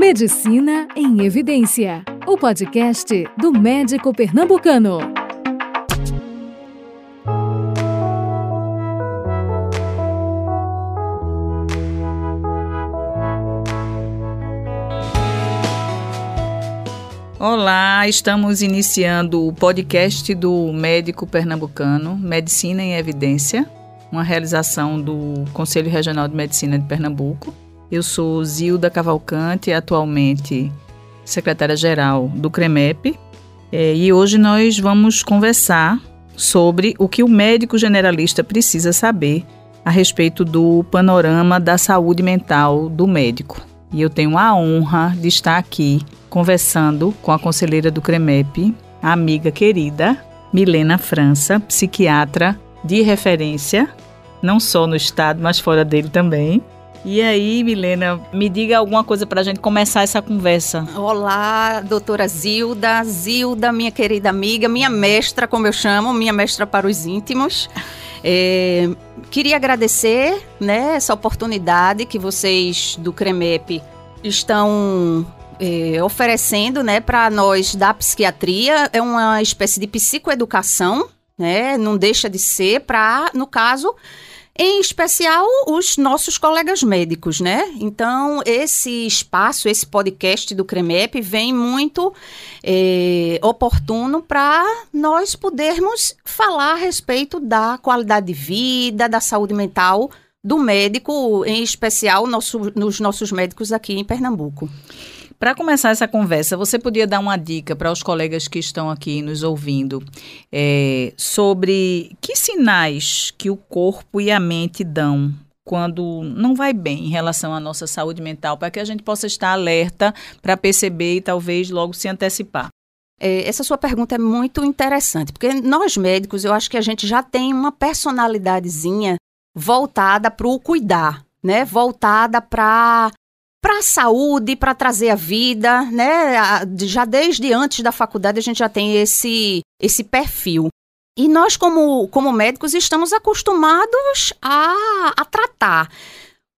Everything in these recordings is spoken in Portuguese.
Medicina em Evidência, o podcast do médico pernambucano. Olá, estamos iniciando o podcast do médico pernambucano Medicina em Evidência, uma realização do Conselho Regional de Medicina de Pernambuco. Eu sou Zilda Cavalcante, atualmente secretária-geral do CREMEP, é, e hoje nós vamos conversar sobre o que o médico generalista precisa saber a respeito do panorama da saúde mental do médico. E eu tenho a honra de estar aqui conversando com a conselheira do CREMEP, a amiga querida Milena França, psiquiatra de referência, não só no estado, mas fora dele também. E aí, Milena, me diga alguma coisa para a gente começar essa conversa. Olá, doutora Zilda, Zilda, minha querida amiga, minha mestra, como eu chamo, minha mestra para os íntimos. É, queria agradecer né, essa oportunidade que vocês do CREMEP estão é, oferecendo né, para nós da psiquiatria. É uma espécie de psicoeducação, né? Não deixa de ser para, no caso, em especial os nossos colegas médicos, né? Então, esse espaço, esse podcast do CREMEP vem muito é, oportuno para nós podermos falar a respeito da qualidade de vida, da saúde mental do médico, em especial nosso, nos nossos médicos aqui em Pernambuco. Para começar essa conversa, você podia dar uma dica para os colegas que estão aqui nos ouvindo é, sobre que sinais que o corpo e a mente dão quando não vai bem em relação à nossa saúde mental, para que a gente possa estar alerta para perceber e talvez logo se antecipar. É, essa sua pergunta é muito interessante, porque nós médicos, eu acho que a gente já tem uma personalidadezinha voltada para o cuidar, né? Voltada para para a saúde, para trazer a vida, né? Já desde antes da faculdade a gente já tem esse, esse perfil. E nós, como, como médicos, estamos acostumados a, a tratar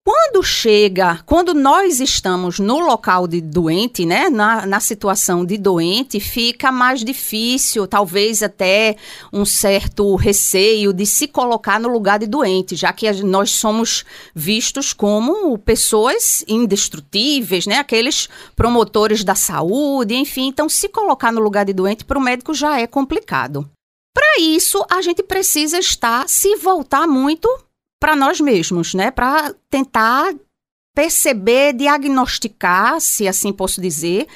quando chega, quando nós estamos no local de doente, né, na, na situação de doente, fica mais difícil, talvez até um certo receio de se colocar no lugar de doente, já que nós somos vistos como pessoas indestrutíveis, né, aqueles promotores da saúde, enfim. Então, se colocar no lugar de doente para o médico já é complicado. Para isso, a gente precisa estar, se voltar muito para nós mesmos, né? Para tentar perceber, diagnosticar, se assim posso dizer,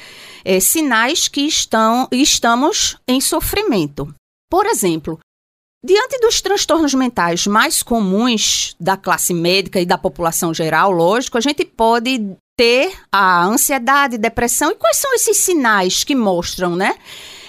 é, sinais que estão, estamos em sofrimento. Por exemplo, diante dos transtornos mentais mais comuns da classe médica e da população geral, lógico, a gente pode ter a ansiedade, depressão. E quais são esses sinais que mostram, né?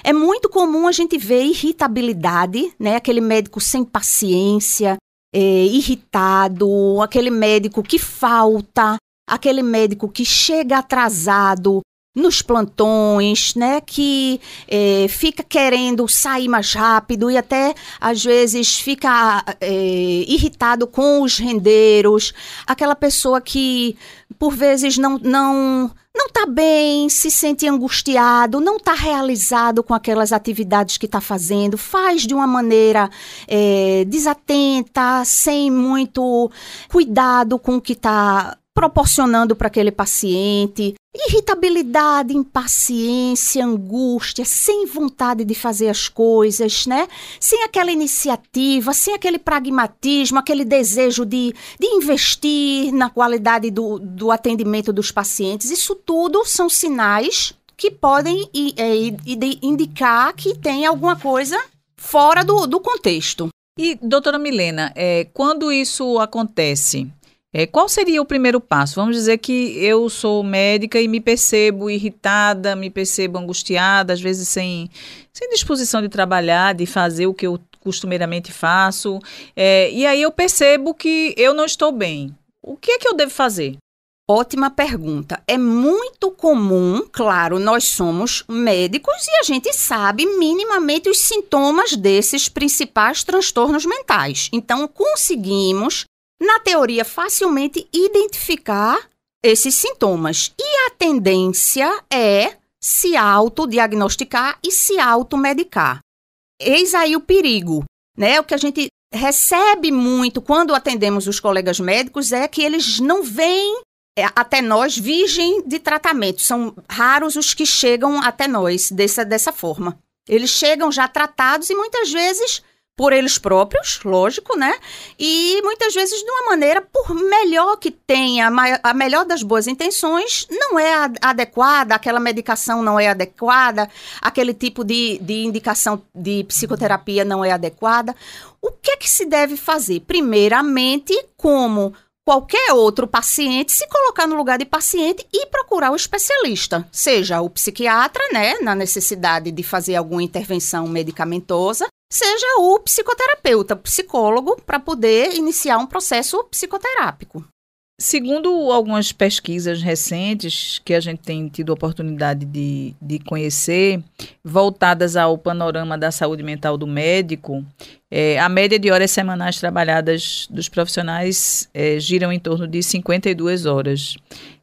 É muito comum a gente ver irritabilidade, né? Aquele médico sem paciência, é, irritado, aquele médico que falta, aquele médico que chega atrasado nos plantões, né, que é, fica querendo sair mais rápido e até às vezes fica é, irritado com os rendeiros, aquela pessoa que por vezes não não não está bem, se sente angustiado, não está realizado com aquelas atividades que está fazendo, faz de uma maneira é, desatenta, sem muito cuidado com o que está proporcionando para aquele paciente. Irritabilidade, impaciência, angústia, sem vontade de fazer as coisas, né? Sem aquela iniciativa, sem aquele pragmatismo, aquele desejo de, de investir na qualidade do, do atendimento dos pacientes. Isso tudo são sinais que podem é, indicar que tem alguma coisa fora do, do contexto. E, doutora Milena, é, quando isso acontece, é, qual seria o primeiro passo? Vamos dizer que eu sou médica e me percebo irritada, me percebo angustiada, às vezes sem, sem disposição de trabalhar, de fazer o que eu costumeiramente faço. É, e aí eu percebo que eu não estou bem. O que é que eu devo fazer? Ótima pergunta. É muito comum, claro, nós somos médicos e a gente sabe minimamente os sintomas desses principais transtornos mentais. Então, conseguimos na teoria, facilmente identificar esses sintomas. E a tendência é se autodiagnosticar e se automedicar. Eis aí o perigo, né? O que a gente recebe muito quando atendemos os colegas médicos é que eles não vêm é, até nós virgem de tratamento. São raros os que chegam até nós dessa, dessa forma. Eles chegam já tratados e muitas vezes por eles próprios, lógico, né? E muitas vezes de uma maneira, por melhor que tenha, a melhor das boas intenções, não é adequada, aquela medicação não é adequada, aquele tipo de, de indicação de psicoterapia não é adequada. O que é que se deve fazer? Primeiramente, como qualquer outro paciente se colocar no lugar de paciente e procurar o especialista, seja o psiquiatra, né, na necessidade de fazer alguma intervenção medicamentosa, seja o psicoterapeuta, o psicólogo, para poder iniciar um processo psicoterápico. Segundo algumas pesquisas recentes que a gente tem tido a oportunidade de, de conhecer, voltadas ao panorama da saúde mental do médico, é, a média de horas semanais trabalhadas dos profissionais é, giram em torno de 52 horas.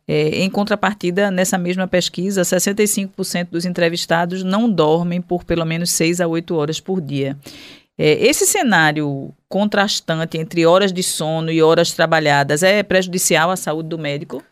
É, em contrapartida, nessa mesma pesquisa, 65% dos entrevistados não dormem por pelo menos 6 a 8 horas por dia. É, esse cenário contrastante entre horas de sono e horas trabalhadas é prejudicial à saúde do médico?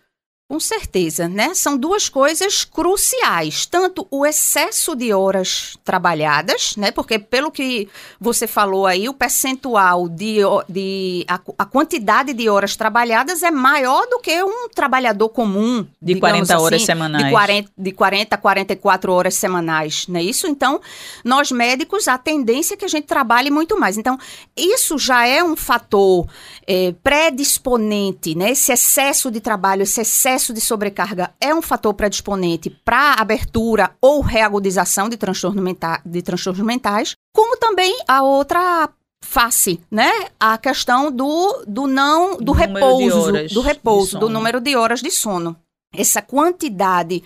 Com certeza, né? São duas coisas cruciais, tanto o excesso de horas trabalhadas, né? Porque pelo que você falou aí, o percentual de, de a, a quantidade de horas trabalhadas é maior do que um trabalhador comum de 40 assim, horas semanais. De 40, de 40 a 44 horas semanais, não é isso? Então, nós médicos, a tendência é que a gente trabalhe muito mais. Então, isso já é um fator é, predisponente, né? Esse excesso de trabalho, esse excesso excesso de sobrecarga é um fator predisponente para abertura ou reagudização de, transtorno menta de transtornos mentais, como também a outra face, né? A questão do, do não do, repouso, do repouso, do número de horas de sono. Essa quantidade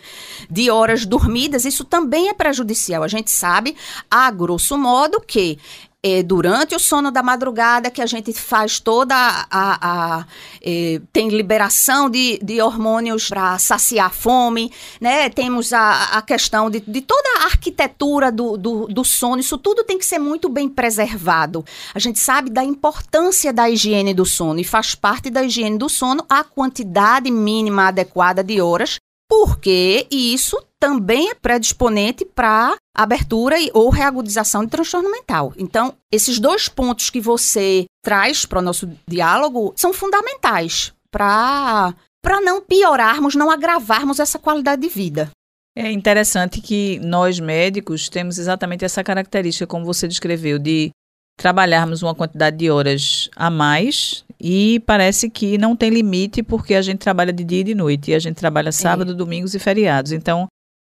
de horas dormidas, isso também é prejudicial. A gente sabe, a grosso modo, que é durante o sono da madrugada que a gente faz toda a. a, a é, tem liberação de, de hormônios para saciar a fome, né? Temos a, a questão de, de toda a arquitetura do, do, do sono, isso tudo tem que ser muito bem preservado. A gente sabe da importância da higiene do sono e faz parte da higiene do sono a quantidade mínima adequada de horas porque isso também é predisponente para abertura ou reagudização de transtorno mental. Então, esses dois pontos que você traz para o nosso diálogo são fundamentais para para não piorarmos, não agravarmos essa qualidade de vida. É interessante que nós médicos temos exatamente essa característica, como você descreveu, de trabalharmos uma quantidade de horas a mais e parece que não tem limite porque a gente trabalha de dia e de noite e a gente trabalha sábado, é. domingos e feriados. Então,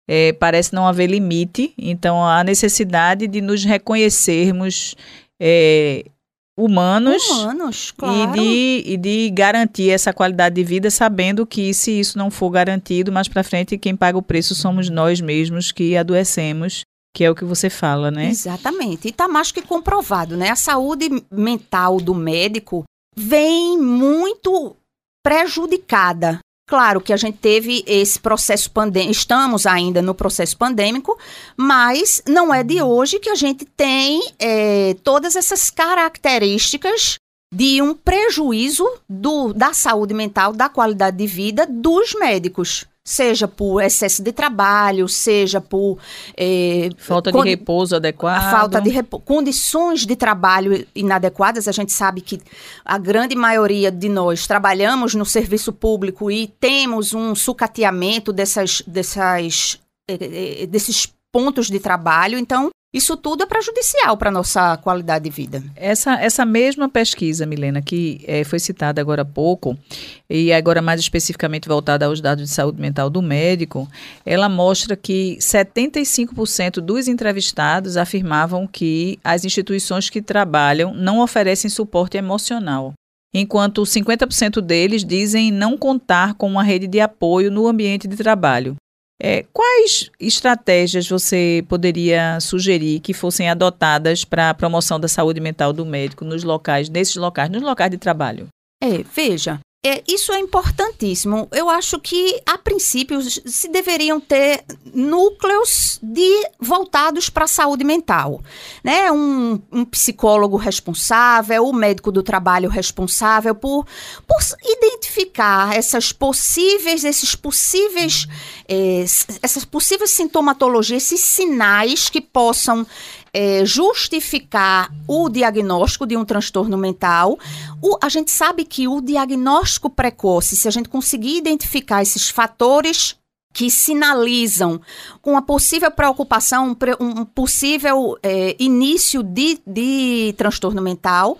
é, parece não haver limite. Então, a necessidade de nos reconhecermos é, humanos, humanos claro. e, de, e de garantir essa qualidade de vida, sabendo que se isso não for garantido, mais para frente quem paga o preço somos nós mesmos que adoecemos que é o que você fala, né? Exatamente. E está mais que comprovado, né? A saúde mental do médico vem muito prejudicada. Claro que a gente teve esse processo pandêmico, estamos ainda no processo pandêmico, mas não é de hoje que a gente tem é, todas essas características de um prejuízo do, da saúde mental, da qualidade de vida dos médicos seja por excesso de trabalho, seja por é, falta de repouso adequado, falta de repo condições de trabalho inadequadas. A gente sabe que a grande maioria de nós trabalhamos no serviço público e temos um sucateamento dessas, dessas, é, desses pontos de trabalho. Então, isso tudo é prejudicial para a nossa qualidade de vida. Essa, essa mesma pesquisa, Milena, que é, foi citada agora há pouco, e agora mais especificamente voltada aos dados de saúde mental do médico, ela mostra que 75% dos entrevistados afirmavam que as instituições que trabalham não oferecem suporte emocional enquanto 50% deles dizem não contar com uma rede de apoio no ambiente de trabalho. É, quais estratégias você poderia sugerir que fossem adotadas para a promoção da saúde mental do médico nos locais, nesses locais, nos locais de trabalho? É, veja, é, isso é importantíssimo. Eu acho que, a princípio, se deveriam ter núcleos de voltados para a saúde mental. Né? Um, um psicólogo responsável, o médico do trabalho responsável por, por identificar essas possíveis, esses possíveis, é, essas possíveis sintomatologias, esses sinais que possam é, justificar o diagnóstico de um transtorno mental. O, a gente sabe que o diagnóstico precoce, se a gente conseguir identificar esses fatores que sinalizam uma possível preocupação, um possível é, início de, de transtorno mental.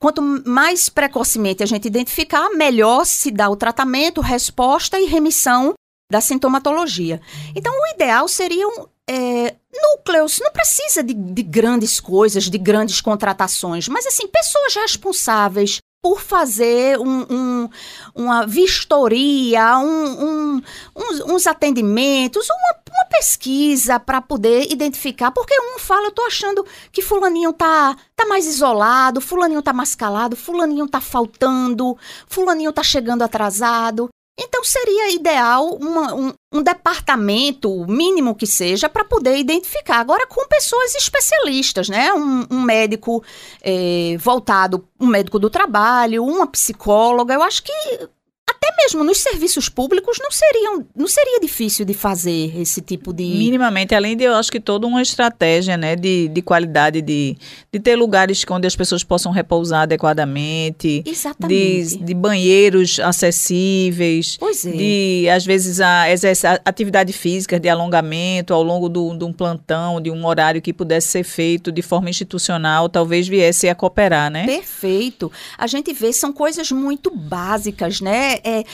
Quanto mais precocemente a gente identificar, melhor se dá o tratamento, resposta e remissão da sintomatologia. Então, o ideal seriam é, núcleos, não precisa de, de, grandes coisas, de grandes contratações, mas assim, pessoas responsáveis por fazer um, um, uma vistoria, um, uns, uns, atendimentos, uma, uma pesquisa para poder identificar, porque um fala, eu tô achando que fulaninho tá, tá mais isolado, fulaninho tá mais calado, fulaninho tá faltando, fulaninho tá chegando atrasado. Então seria ideal uma, um, um, departamento, mínimo que seja, para poder identificar. Agora, com pessoas especialistas, né? Um, um médico é, voltado, um médico do trabalho, uma psicóloga. Eu acho que até mesmo nos serviços públicos não seriam não seria difícil de fazer esse tipo de minimamente além de eu acho que toda uma estratégia né de, de qualidade de, de ter lugares onde as pessoas possam repousar adequadamente Exatamente. de, de banheiros acessíveis pois é. de às vezes a, exercer atividade física de alongamento ao longo do, de um plantão de um horário que pudesse ser feito de forma institucional talvez viesse a cooperar né perfeito a gente vê são coisas muito básicas né é,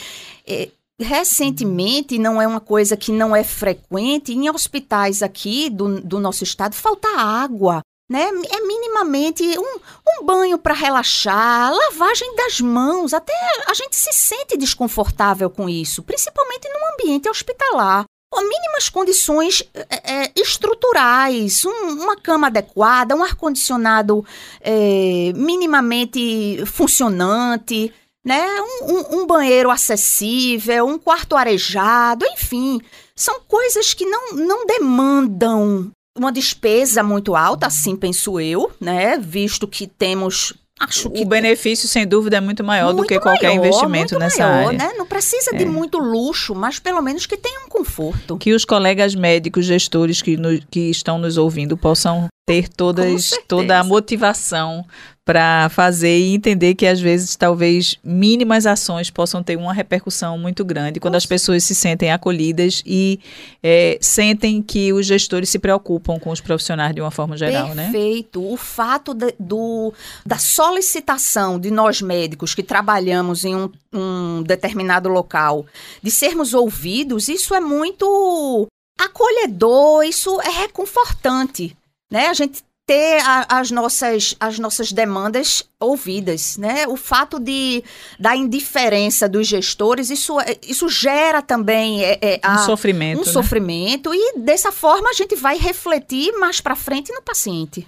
é, recentemente, não é uma coisa que não é frequente, em hospitais aqui do, do nosso estado falta água. Né? É minimamente um, um banho para relaxar, lavagem das mãos. Até a gente se sente desconfortável com isso, principalmente num ambiente hospitalar. Mínimas condições é, é, estruturais, um, uma cama adequada, um ar-condicionado é, minimamente funcionante né? Um, um, um, banheiro acessível, um quarto arejado, enfim. São coisas que não, não demandam uma despesa muito alta, assim penso eu, né? Visto que temos Acho que o benefício, sem dúvida, é muito maior muito do que qualquer maior, investimento nessa maior, área. Né? Não precisa é. de muito luxo, mas pelo menos que tenha um conforto. Que os colegas médicos, gestores que, no, que estão nos ouvindo possam ter todas, toda a motivação para fazer e entender que às vezes talvez mínimas ações possam ter uma repercussão muito grande quando Nossa. as pessoas se sentem acolhidas e é, sentem que os gestores se preocupam com os profissionais de uma forma geral, Perfeito. né? Perfeito. O fato de, do, da solicitação de nós médicos que trabalhamos em um, um determinado local de sermos ouvidos, isso é muito acolhedor, isso é reconfortante. Né? A gente ter a, as, nossas, as nossas demandas ouvidas, né? O fato de da indiferença dos gestores, isso, é, isso gera também é, é, a, um sofrimento, um né? sofrimento e dessa forma a gente vai refletir mais para frente no paciente.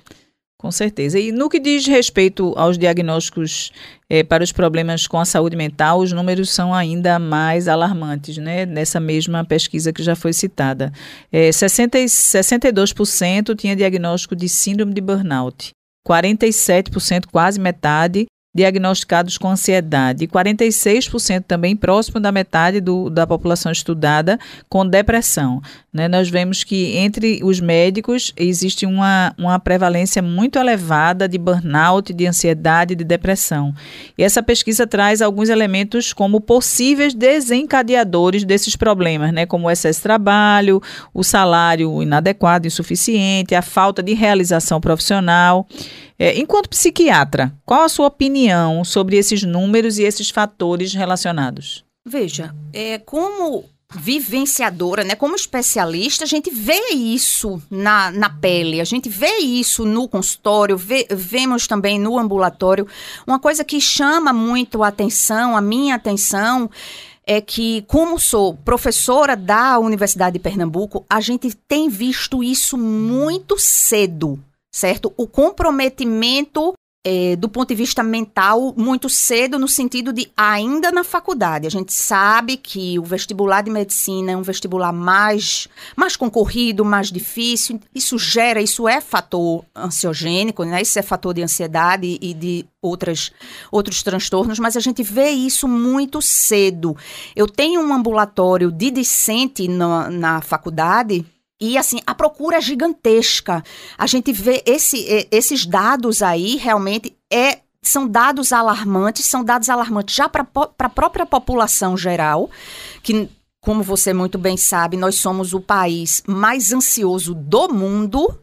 Com certeza. E no que diz respeito aos diagnósticos é, para os problemas com a saúde mental, os números são ainda mais alarmantes, né? Nessa mesma pesquisa que já foi citada. É, 60, 62% tinha diagnóstico de síndrome de burnout. 47%, quase metade, diagnosticados com ansiedade e 46% também próximo da metade do, da população estudada com depressão. Né? Nós vemos que entre os médicos existe uma, uma prevalência muito elevada de burnout, de ansiedade, de depressão. E essa pesquisa traz alguns elementos como possíveis desencadeadores desses problemas, né? como o excesso de trabalho, o salário inadequado, insuficiente, a falta de realização profissional. É, enquanto psiquiatra, qual a sua opinião sobre esses números e esses fatores relacionados? Veja, é, como vivenciadora, né, como especialista, a gente vê isso na, na pele, a gente vê isso no consultório, vê, vemos também no ambulatório. Uma coisa que chama muito a atenção, a minha atenção, é que, como sou professora da Universidade de Pernambuco, a gente tem visto isso muito cedo certo? O comprometimento é, do ponto de vista mental muito cedo, no sentido de ainda na faculdade. A gente sabe que o vestibular de medicina é um vestibular mais, mais concorrido, mais difícil. Isso gera, isso é fator ansiogênico, né? Isso é fator de ansiedade e de outras, outros transtornos, mas a gente vê isso muito cedo. Eu tenho um ambulatório de discente na, na faculdade e assim, a procura é gigantesca. A gente vê esse, esses dados aí realmente é são dados alarmantes, são dados alarmantes já para a própria população geral, que, como você muito bem sabe, nós somos o país mais ansioso do mundo,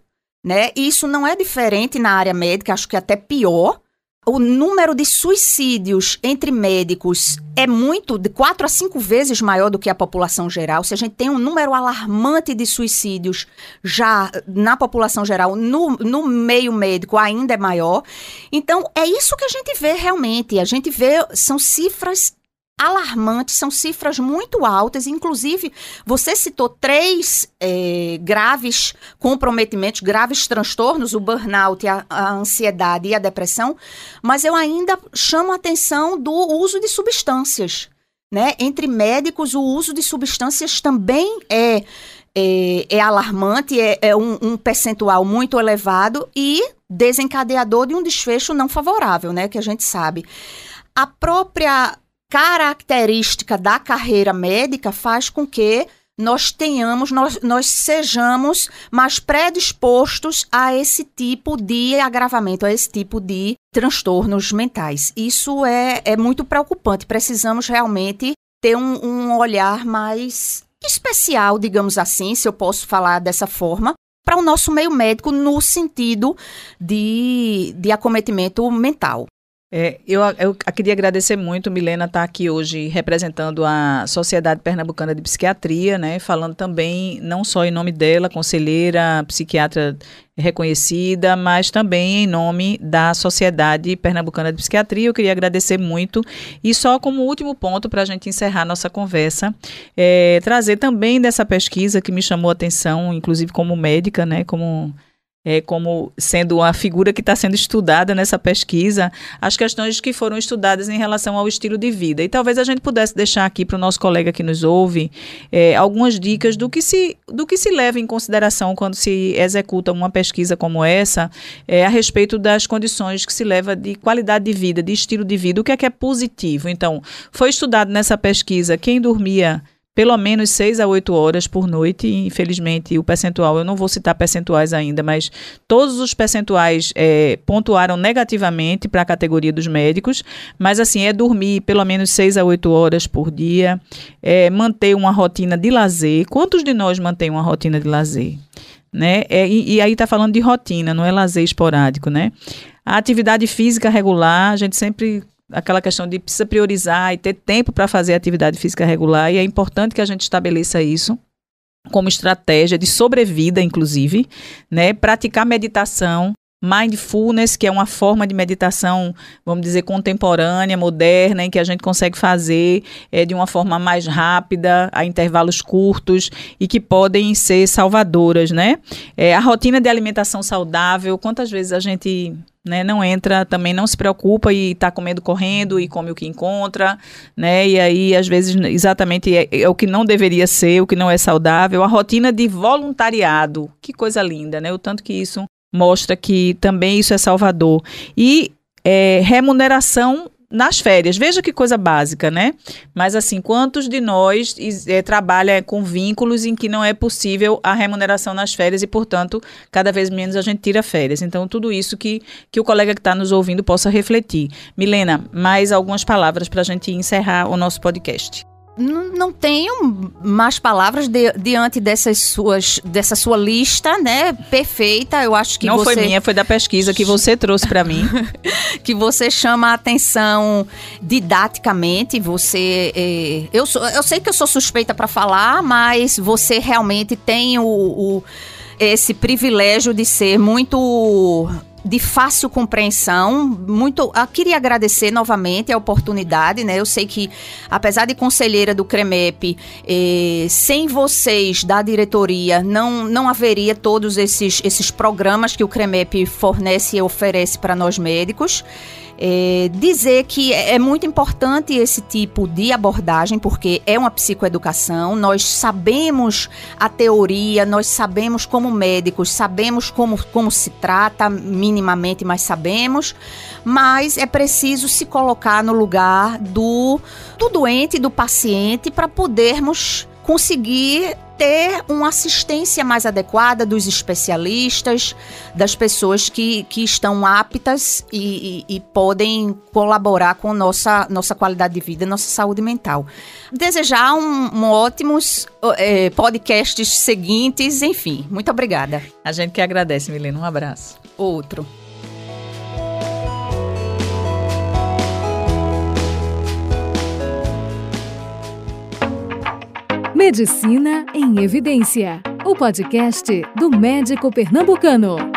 né? E isso não é diferente na área médica, acho que até pior o número de suicídios entre médicos é muito, de quatro a cinco vezes maior do que a população geral. Se a gente tem um número alarmante de suicídios já na população geral, no, no meio médico ainda é maior. Então, é isso que a gente vê realmente. A gente vê, são cifras alarmantes, são cifras muito altas. Inclusive, você citou três é, graves comprometimentos, graves transtornos, o burnout, a, a, ansiedade e a depressão, mas eu ainda chamo a atenção do uso de substâncias. Né? Entre médicos, o uso de substâncias também é, é, é alarmante, é, é um, um percentual muito elevado e desencadeador de um desfecho não favorável, né? Que a gente sabe. A própria característica da carreira médica faz com que nós tenhamos, nós, nós sejamos mais predispostos a esse tipo de agravamento, a esse tipo de transtornos mentais. Isso é, é muito preocupante. Precisamos realmente ter um, um olhar mais especial, digamos assim, se eu posso falar dessa forma, para o nosso meio médico no sentido de, de acometimento mental. É, eu, eu, queria agradecer muito, Milena estar tá aqui hoje representando a Sociedade Pernambucana de Psiquiatria, né, falando também, não só em nome dela, conselheira, psiquiatra reconhecida, mas também em nome da Sociedade Pernambucana de Psiquiatria. Eu queria agradecer muito. E só como último ponto, para a gente encerrar nossa conversa, é, trazer também dessa pesquisa que me chamou a atenção, inclusive como médica, né, como é, como sendo uma figura que está sendo estudada nessa pesquisa, as questões que foram estudadas em relação ao estilo de vida. E talvez a gente pudesse deixar aqui para o nosso colega que nos ouve é, algumas dicas do que, se, do que se leva em consideração quando se executa uma pesquisa como essa, é, a respeito das condições que se leva de qualidade de vida, de estilo de vida, o que é que é positivo. Então, foi estudado nessa pesquisa quem dormia pelo menos 6 a 8 horas por noite. Infelizmente, o percentual, eu não vou citar percentuais ainda, mas todos os percentuais é, pontuaram negativamente para a categoria dos médicos. Mas, assim, é dormir pelo menos 6 a 8 horas por dia, é manter uma rotina de lazer. Quantos de nós mantém uma rotina de lazer? Né? É, e, e aí está falando de rotina, não é lazer esporádico, né? A atividade física regular, a gente sempre aquela questão de precisa priorizar e ter tempo para fazer atividade física regular, e é importante que a gente estabeleça isso como estratégia de sobrevida, inclusive, né? Praticar meditação, mindfulness, que é uma forma de meditação, vamos dizer, contemporânea, moderna, em que a gente consegue fazer é, de uma forma mais rápida, a intervalos curtos e que podem ser salvadoras, né? É, a rotina de alimentação saudável, quantas vezes a gente né? Não entra, também não se preocupa e está comendo correndo e come o que encontra, né? E aí, às vezes, exatamente é, é, o que não deveria ser, o que não é saudável. A rotina de voluntariado, que coisa linda, né? O tanto que isso mostra que também isso é salvador. E é, remuneração nas férias. Veja que coisa básica, né? Mas assim, quantos de nós é, trabalha com vínculos em que não é possível a remuneração nas férias e, portanto, cada vez menos a gente tira férias. Então, tudo isso que, que o colega que está nos ouvindo possa refletir. Milena, mais algumas palavras para a gente encerrar o nosso podcast não tenho mais palavras de, diante dessas suas, dessa sua lista, né? Perfeita. Eu acho que não você... foi minha, foi da pesquisa que você trouxe para mim. que você chama a atenção didaticamente. Você, é... eu, sou, eu sei que eu sou suspeita para falar, mas você realmente tem o, o esse privilégio de ser muito de fácil compreensão. Muito, eu ah, queria agradecer novamente a oportunidade, né? Eu sei que, apesar de conselheira do CREMEP, eh, sem vocês da diretoria não, não haveria todos esses, esses programas que o CREMEP fornece e oferece para nós médicos. É, dizer que é, é muito importante esse tipo de abordagem, porque é uma psicoeducação, nós sabemos a teoria, nós sabemos como médicos, sabemos como, como se trata minimamente, mas sabemos, mas é preciso se colocar no lugar do, do doente, do paciente, para podermos conseguir ter uma assistência mais adequada dos especialistas, das pessoas que, que estão aptas e, e, e podem colaborar com nossa, nossa qualidade de vida, nossa saúde mental. Desejar um, um ótimos é, podcasts seguintes, enfim. Muito obrigada. A gente que agradece, Milena. Um abraço. Outro. Medicina em Evidência, o podcast do médico pernambucano.